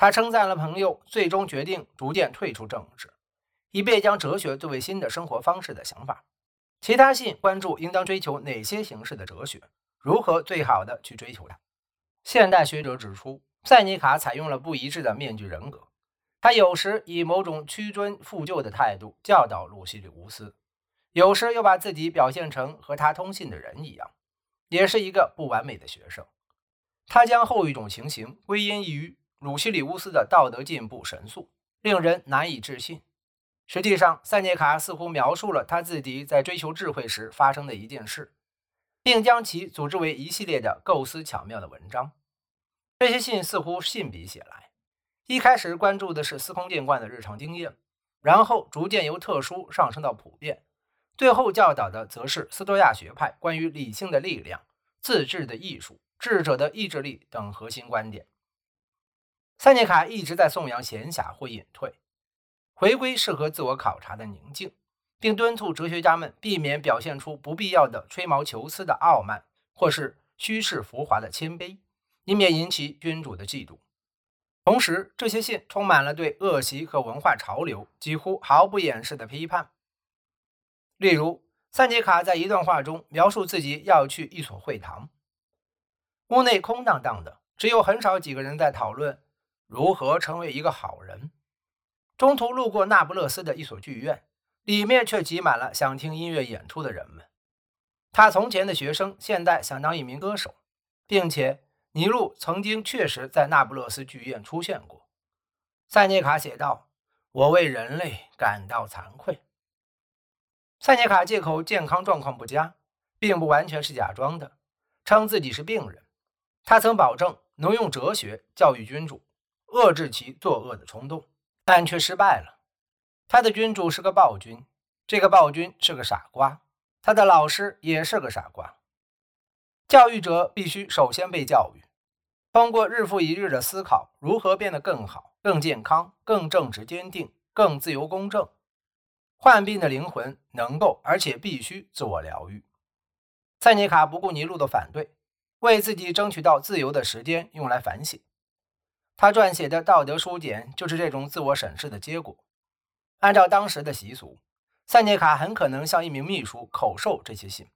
他称赞了朋友最终决定逐渐退出政治，以便将哲学作为新的生活方式的想法。其他信关注应当追求哪些形式的哲学，如何最好的去追求它。现代学者指出，塞尼卡采用了不一致的面具人格，他有时以某种屈尊附就的态度教导鲁西里乌斯，有时又把自己表现成和他通信的人一样，也是一个不完美的学生。他将后一种情形归因于鲁西里乌斯的道德进步神速，令人难以置信。实际上，塞涅卡似乎描述了他自己在追求智慧时发生的一件事，并将其组织为一系列的构思巧妙的文章。这些信似乎信笔写来，一开始关注的是司空见惯的日常经验，然后逐渐由特殊上升到普遍，最后教导的则是斯多亚学派关于理性的力量、自治的艺术。智者的意志力等核心观点。塞涅卡一直在颂扬闲暇或隐退，回归适合自我考察的宁静，并敦促哲学家们避免表现出不必要的吹毛求疵的傲慢，或是虚饰浮华的谦卑，以免引起君主的嫉妒。同时，这些信充满了对恶习和文化潮流几乎毫不掩饰的批判。例如，塞涅卡在一段话中描述自己要去一所会堂。屋内空荡荡的，只有很少几个人在讨论如何成为一个好人。中途路过那不勒斯的一所剧院，里面却挤满了想听音乐演出的人们。他从前的学生现在想当一名歌手，并且尼禄曾经确实在那不勒斯剧院出现过。塞涅卡写道：“我为人类感到惭愧。”塞涅卡借口健康状况不佳，并不完全是假装的，称自己是病人。他曾保证能用哲学教育君主，遏制其作恶的冲动，但却失败了。他的君主是个暴君，这个暴君是个傻瓜，他的老师也是个傻瓜。教育者必须首先被教育，通过日复一日的思考，如何变得更好、更健康、更正直、坚定、更自由、公正。患病的灵魂能够而且必须自我疗愈。塞涅卡不顾尼禄的反对。为自己争取到自由的时间用来反省，他撰写的道德书简就是这种自我审视的结果。按照当时的习俗，塞涅卡很可能向一名秘书口授这些信，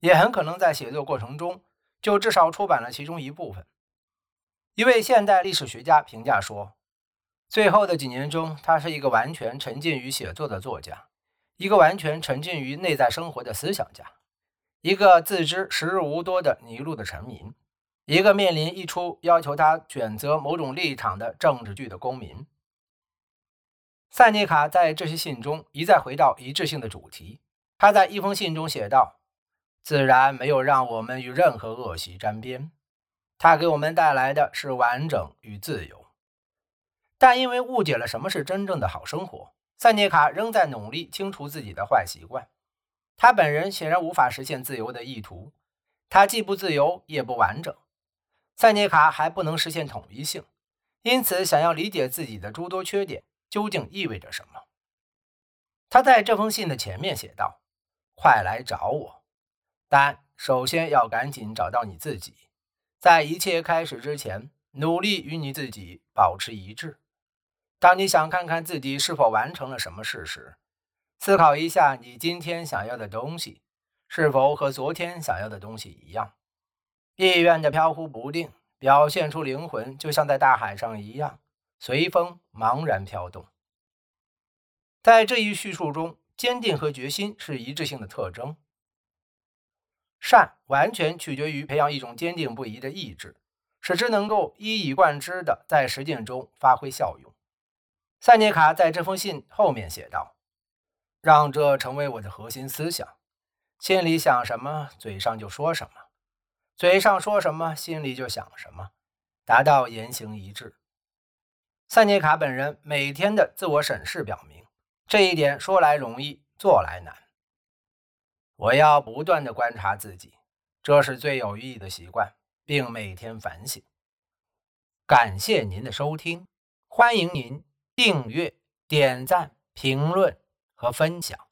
也很可能在写作过程中就至少出版了其中一部分。一位现代历史学家评价说：“最后的几年中，他是一个完全沉浸于写作的作家，一个完全沉浸于内在生活的思想家。”一个自知时日无多的尼禄的臣民，一个面临一出要求他选择某种立场的政治剧的公民。塞涅卡在这些信中一再回到一致性的主题。他在一封信中写道：“自然没有让我们与任何恶习沾边，它给我们带来的是完整与自由。但因为误解了什么是真正的好生活，塞涅卡仍在努力清除自己的坏习惯。”他本人显然无法实现自由的意图，他既不自由也不完整。塞涅卡还不能实现统一性，因此想要理解自己的诸多缺点究竟意味着什么。他在这封信的前面写道：“快来找我，但首先要赶紧找到你自己，在一切开始之前，努力与你自己保持一致。当你想看看自己是否完成了什么事时。”思考一下，你今天想要的东西是否和昨天想要的东西一样？意愿的飘忽不定，表现出灵魂就像在大海上一样，随风茫然飘动。在这一叙述中，坚定和决心是一致性的特征。善完全取决于培养一种坚定不移的意志，使之能够一以贯之地在实践中发挥效用。塞涅卡在这封信后面写道。让这成为我的核心思想，心里想什么，嘴上就说什么；嘴上说什么，心里就想什么，达到言行一致。塞涅卡本人每天的自我审视表明，这一点说来容易，做来难。我要不断的观察自己，这是最有意义的习惯，并每天反省。感谢您的收听，欢迎您订阅、点赞、评论。和分享。